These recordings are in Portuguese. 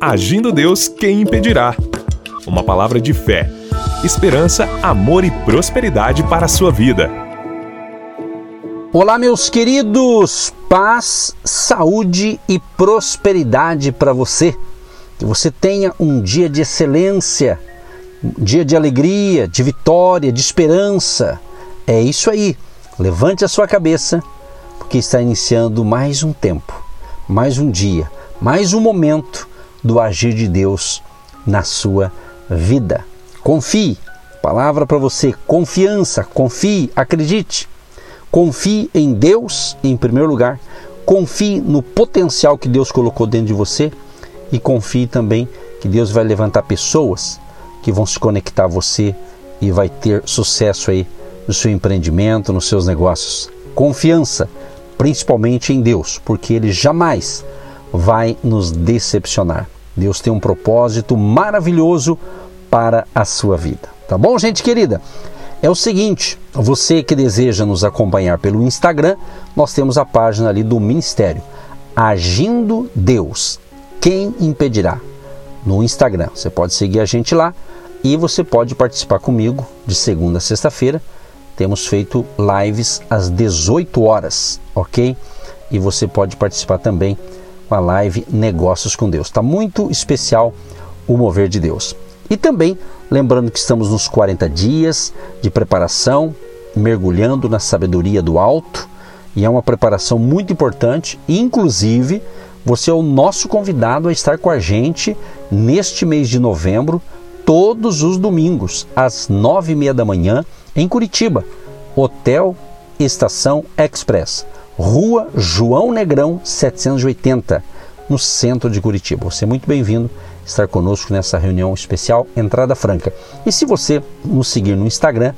Agindo Deus, quem impedirá? Uma palavra de fé, esperança, amor e prosperidade para a sua vida. Olá, meus queridos! Paz, saúde e prosperidade para você. Que você tenha um dia de excelência, um dia de alegria, de vitória, de esperança. É isso aí. Levante a sua cabeça, porque está iniciando mais um tempo, mais um dia, mais um momento do agir de Deus na sua vida. Confie. Palavra para você: confiança. Confie, acredite. Confie em Deus em primeiro lugar. Confie no potencial que Deus colocou dentro de você e confie também que Deus vai levantar pessoas que vão se conectar a você e vai ter sucesso aí no seu empreendimento, nos seus negócios. Confiança, principalmente em Deus, porque ele jamais vai nos decepcionar. Deus tem um propósito maravilhoso para a sua vida. Tá bom, gente querida? É o seguinte, você que deseja nos acompanhar pelo Instagram, nós temos a página ali do Ministério Agindo Deus. Quem impedirá? No Instagram. Você pode seguir a gente lá e você pode participar comigo de segunda a sexta-feira. Temos feito lives às 18 horas, ok? E você pode participar também com a live Negócios com Deus. Está muito especial o mover de Deus. E também lembrando que estamos nos 40 dias de preparação, mergulhando na sabedoria do alto, e é uma preparação muito importante, inclusive você é o nosso convidado a estar com a gente neste mês de novembro, todos os domingos, às nove e meia da manhã, em Curitiba, Hotel Estação Express. Rua João Negrão 780, no centro de Curitiba. Você é muito bem-vindo estar conosco nessa reunião especial Entrada Franca. E se você nos seguir no Instagram,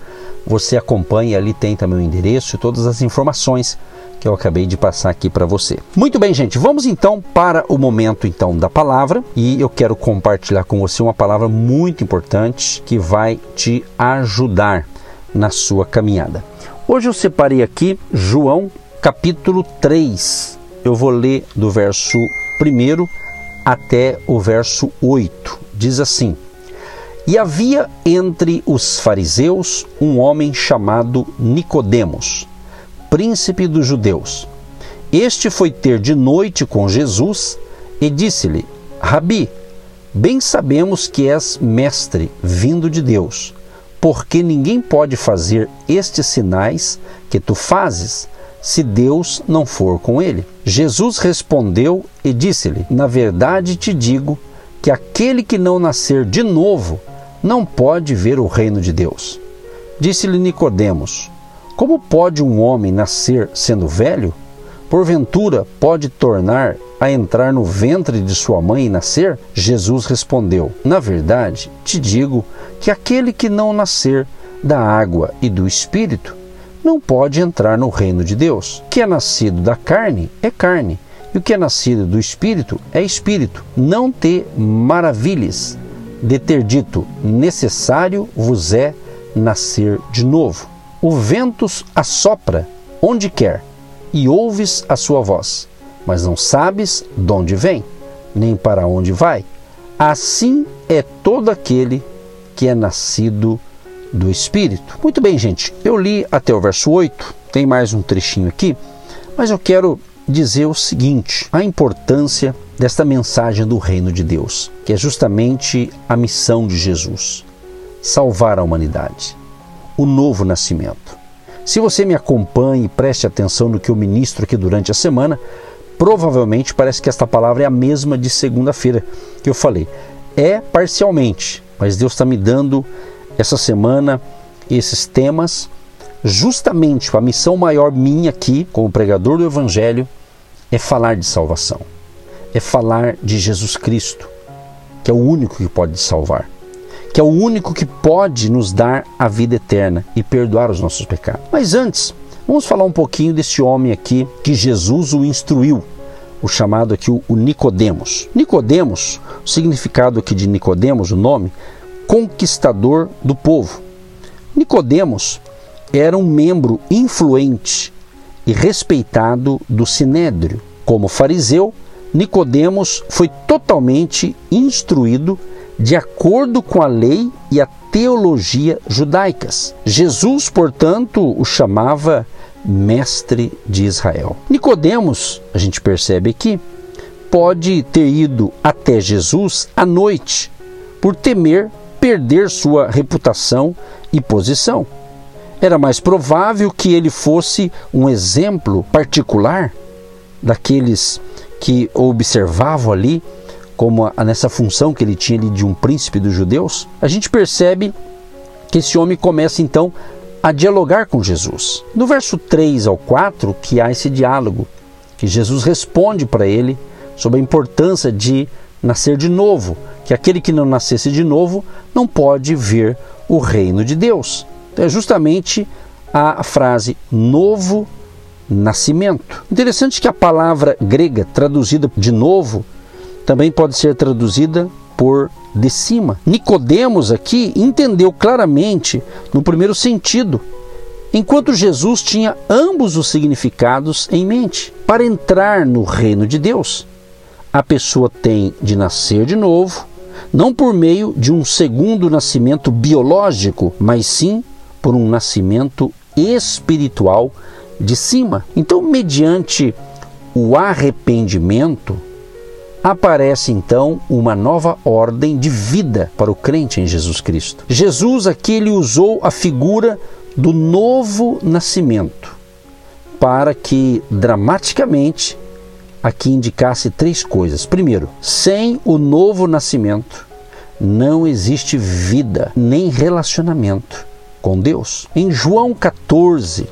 você acompanha, ali tem também o endereço e todas as informações que eu acabei de passar aqui para você. Muito bem, gente, vamos então para o momento então da palavra e eu quero compartilhar com você uma palavra muito importante que vai te ajudar na sua caminhada. Hoje eu separei aqui João capítulo 3. Eu vou ler do verso 1 até o verso 8. Diz assim: E havia entre os fariseus um homem chamado Nicodemos, príncipe dos judeus. Este foi ter de noite com Jesus e disse-lhe: Rabi, bem sabemos que és mestre vindo de Deus, porque ninguém pode fazer estes sinais que tu fazes se Deus não for com ele? Jesus respondeu e disse-lhe: Na verdade te digo que aquele que não nascer de novo não pode ver o reino de Deus. Disse-lhe Nicodemos: Como pode um homem nascer sendo velho? Porventura pode tornar a entrar no ventre de sua mãe e nascer? Jesus respondeu: Na verdade, te digo que aquele que não nascer da água e do espírito não pode entrar no reino de Deus. O que é nascido da carne é carne, e o que é nascido do espírito é espírito. Não te maravilhes de ter dito: necessário vos é nascer de novo. O vento assopra onde quer, e ouves a sua voz, mas não sabes de onde vem, nem para onde vai. Assim é todo aquele que é nascido do Espírito. Muito bem, gente, eu li até o verso 8, tem mais um trechinho aqui, mas eu quero dizer o seguinte: a importância desta mensagem do reino de Deus, que é justamente a missão de Jesus salvar a humanidade, o novo nascimento. Se você me acompanha e preste atenção no que eu ministro aqui durante a semana, provavelmente parece que esta palavra é a mesma de segunda-feira que eu falei. É parcialmente, mas Deus está me dando essa semana esses temas, justamente a missão maior minha aqui, como pregador do Evangelho, é falar de salvação, é falar de Jesus Cristo, que é o único que pode salvar, que é o único que pode nos dar a vida eterna e perdoar os nossos pecados. Mas antes, vamos falar um pouquinho desse homem aqui que Jesus o instruiu, o chamado aqui o Nicodemos. Nicodemos, o significado aqui de Nicodemos, o nome, conquistador do povo. Nicodemos era um membro influente e respeitado do sinédrio. Como fariseu, Nicodemos foi totalmente instruído de acordo com a lei e a teologia judaicas. Jesus, portanto, o chamava mestre de Israel. Nicodemos, a gente percebe aqui, pode ter ido até Jesus à noite por temer perder sua reputação e posição. Era mais provável que ele fosse um exemplo particular daqueles que observavam ali, como a, nessa função que ele tinha ali de um príncipe dos judeus. A gente percebe que esse homem começa então a dialogar com Jesus. No verso 3 ao 4, que há esse diálogo, que Jesus responde para ele sobre a importância de nascer de novo, que aquele que não nascesse de novo não pode ver o reino de Deus. Então, é justamente a frase novo nascimento. Interessante que a palavra grega traduzida de novo também pode ser traduzida por de cima. Nicodemos aqui entendeu claramente no primeiro sentido, enquanto Jesus tinha ambos os significados em mente. Para entrar no reino de Deus, a pessoa tem de nascer de novo, não por meio de um segundo nascimento biológico, mas sim por um nascimento espiritual de cima. Então, mediante o arrependimento, aparece então uma nova ordem de vida para o crente em Jesus Cristo. Jesus aqui ele usou a figura do novo nascimento para que dramaticamente aqui indicasse três coisas. Primeiro, sem o novo nascimento não existe vida nem relacionamento com Deus. Em João 14,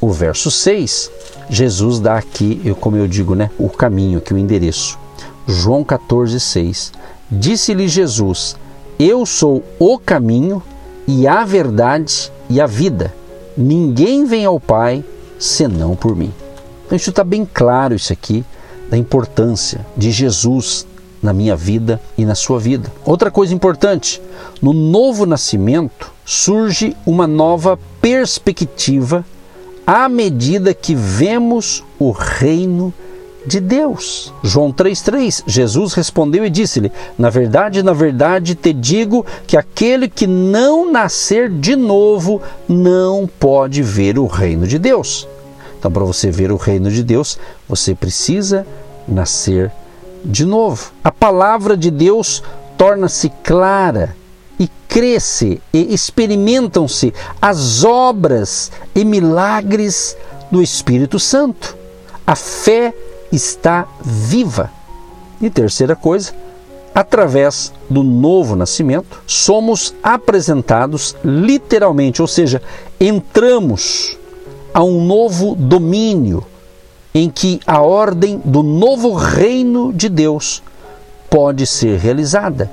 o verso 6, Jesus dá aqui, como eu digo, né, o caminho, aqui o endereço. João 14, 6. Disse-lhe Jesus: Eu sou o caminho e a verdade e a vida. Ninguém vem ao Pai senão por mim. Então, isso está bem claro, isso aqui, da importância de Jesus na minha vida e na sua vida. Outra coisa importante: no novo nascimento surge uma nova perspectiva à medida que vemos o reino de Deus. João 3,3: Jesus respondeu e disse-lhe: Na verdade, na verdade te digo que aquele que não nascer de novo não pode ver o reino de Deus. Então, para você ver o reino de Deus, você precisa nascer de novo. A palavra de Deus torna-se clara e cresce e experimentam-se as obras e milagres do Espírito Santo. A fé está viva. E terceira coisa, através do novo nascimento, somos apresentados literalmente, ou seja, entramos a um novo domínio em que a ordem do novo reino de Deus pode ser realizada.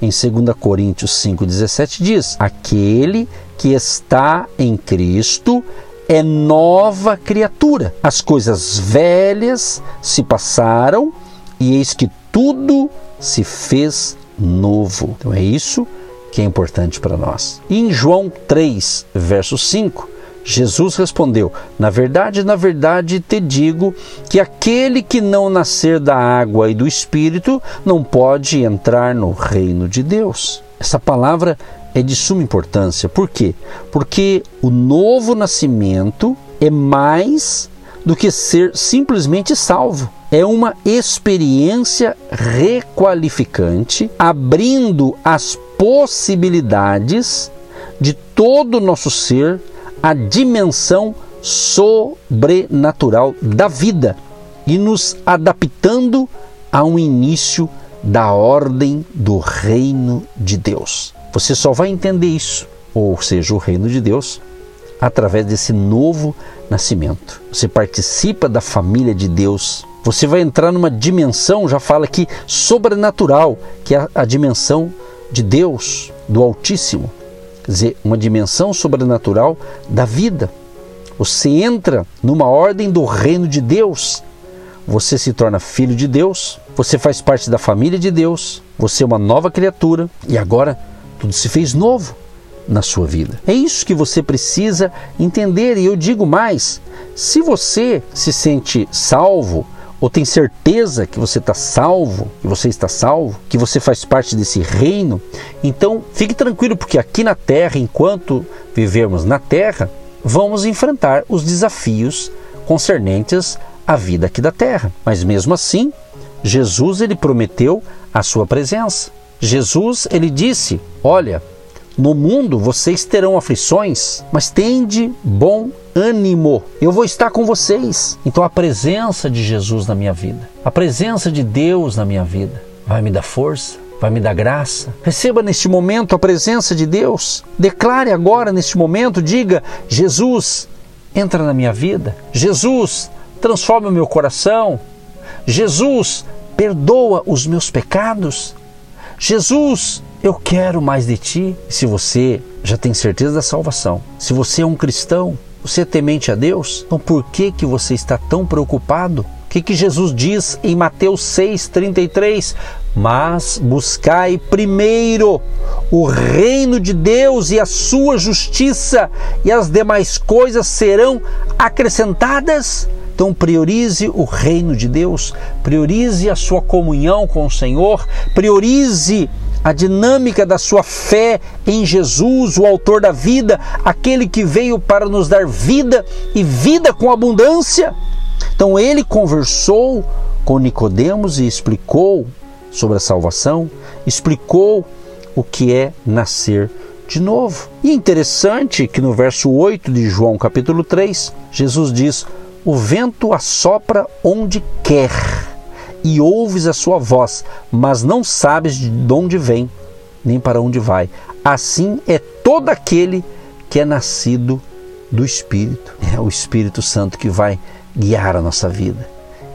Em 2 Coríntios 5,17 diz: Aquele que está em Cristo é nova criatura. As coisas velhas se passaram e eis que tudo se fez novo. Então é isso que é importante para nós. Em João 3, verso 5, Jesus respondeu: Na verdade, na verdade te digo que aquele que não nascer da água e do espírito não pode entrar no reino de Deus. Essa palavra é de suma importância. Por quê? Porque o novo nascimento é mais do que ser simplesmente salvo. É uma experiência requalificante, abrindo as possibilidades de todo o nosso ser a dimensão sobrenatural da vida e nos adaptando a um início da ordem do reino de Deus. Você só vai entender isso, ou seja, o reino de Deus, através desse novo nascimento. Você participa da família de Deus. Você vai entrar numa dimensão, já fala aqui, sobrenatural, que é a dimensão de Deus, do Altíssimo quer dizer, uma dimensão sobrenatural da vida. Você entra numa ordem do reino de Deus. Você se torna filho de Deus, você faz parte da família de Deus, você é uma nova criatura e agora tudo se fez novo na sua vida. É isso que você precisa entender e eu digo mais: se você se sente salvo ou tem certeza que você está salvo, que você está salvo, que você faz parte desse reino, então fique tranquilo, porque aqui na terra, enquanto vivermos na terra, vamos enfrentar os desafios concernentes à vida aqui da terra. Mas mesmo assim, Jesus ele prometeu a sua presença. Jesus ele disse: "Olha, no mundo vocês terão aflições, mas tende bom ânimo. Eu vou estar com vocês. Então a presença de Jesus na minha vida, a presença de Deus na minha vida, vai me dar força, vai me dar graça. Receba neste momento a presença de Deus. Declare agora neste momento, diga: Jesus, entra na minha vida. Jesus, transforma o meu coração. Jesus, perdoa os meus pecados. Jesus, eu quero mais de ti. Se você já tem certeza da salvação, se você é um cristão, você é temente a Deus, então por que que você está tão preocupado? O que, que Jesus diz em Mateus 6,33? Mas buscai primeiro o reino de Deus e a sua justiça, e as demais coisas serão acrescentadas. Então, priorize o reino de Deus, priorize a sua comunhão com o Senhor, priorize a dinâmica da sua fé em Jesus, o Autor da vida, aquele que veio para nos dar vida e vida com abundância. Então ele conversou com Nicodemos e explicou sobre a salvação, explicou o que é nascer de novo. E é interessante que no verso 8 de João capítulo 3, Jesus diz: "O vento assopra onde quer e ouves a sua voz, mas não sabes de onde vem, nem para onde vai. Assim é todo aquele que é nascido do Espírito. É o Espírito Santo que vai guiar a nossa vida.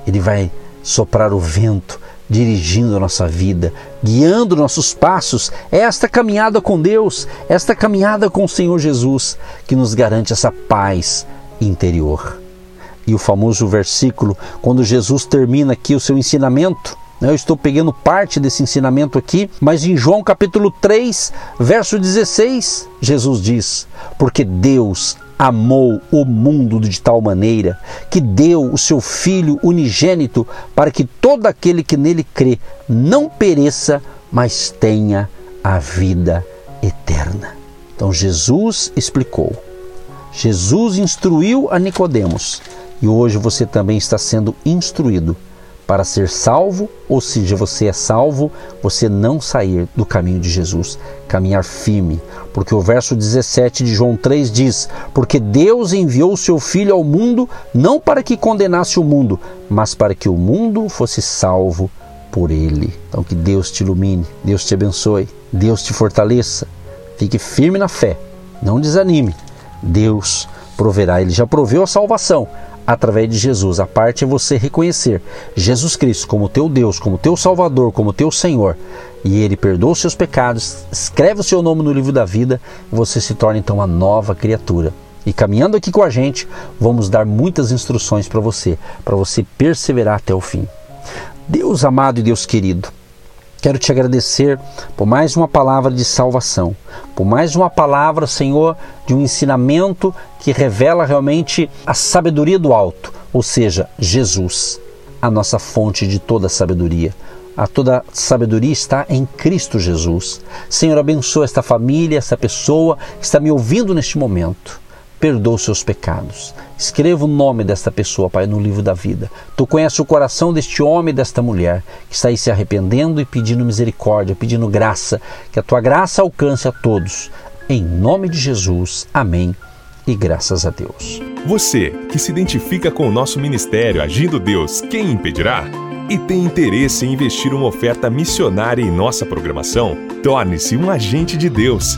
Ele vai soprar o vento, dirigindo a nossa vida, guiando nossos passos. É esta caminhada com Deus, esta caminhada com o Senhor Jesus que nos garante essa paz interior e o famoso versículo, quando Jesus termina aqui o seu ensinamento. Né? Eu estou pegando parte desse ensinamento aqui, mas em João capítulo 3, verso 16, Jesus diz: Porque Deus amou o mundo de tal maneira que deu o seu Filho unigênito para que todo aquele que nele crê não pereça, mas tenha a vida eterna. Então Jesus explicou. Jesus instruiu a Nicodemos e hoje você também está sendo instruído para ser salvo, ou seja, você é salvo, você não sair do caminho de Jesus, caminhar firme, porque o verso 17 de João 3 diz: Porque Deus enviou o seu Filho ao mundo não para que condenasse o mundo, mas para que o mundo fosse salvo por ele. Então que Deus te ilumine, Deus te abençoe, Deus te fortaleça. Fique firme na fé, não desanime. Deus proverá, ele já proveu a salvação através de Jesus. A parte é você reconhecer Jesus Cristo como teu Deus, como teu Salvador, como teu Senhor. E Ele perdoa os seus pecados, escreve o seu nome no livro da vida e você se torna então uma nova criatura. E caminhando aqui com a gente, vamos dar muitas instruções para você, para você perseverar até o fim. Deus amado e Deus querido, Quero te agradecer por mais uma palavra de salvação, por mais uma palavra, Senhor, de um ensinamento que revela realmente a sabedoria do alto, ou seja, Jesus, a nossa fonte de toda sabedoria. A toda sabedoria está em Cristo Jesus. Senhor, abençoa esta família, essa pessoa que está me ouvindo neste momento perdoa os seus pecados. Escreva o nome desta pessoa, Pai, no livro da vida. Tu conheces o coração deste homem e desta mulher que está aí se arrependendo e pedindo misericórdia, pedindo graça, que a tua graça alcance a todos. Em nome de Jesus. Amém. E graças a Deus. Você que se identifica com o nosso ministério Agindo Deus, quem impedirá? E tem interesse em investir uma oferta missionária em nossa programação? Torne-se um agente de Deus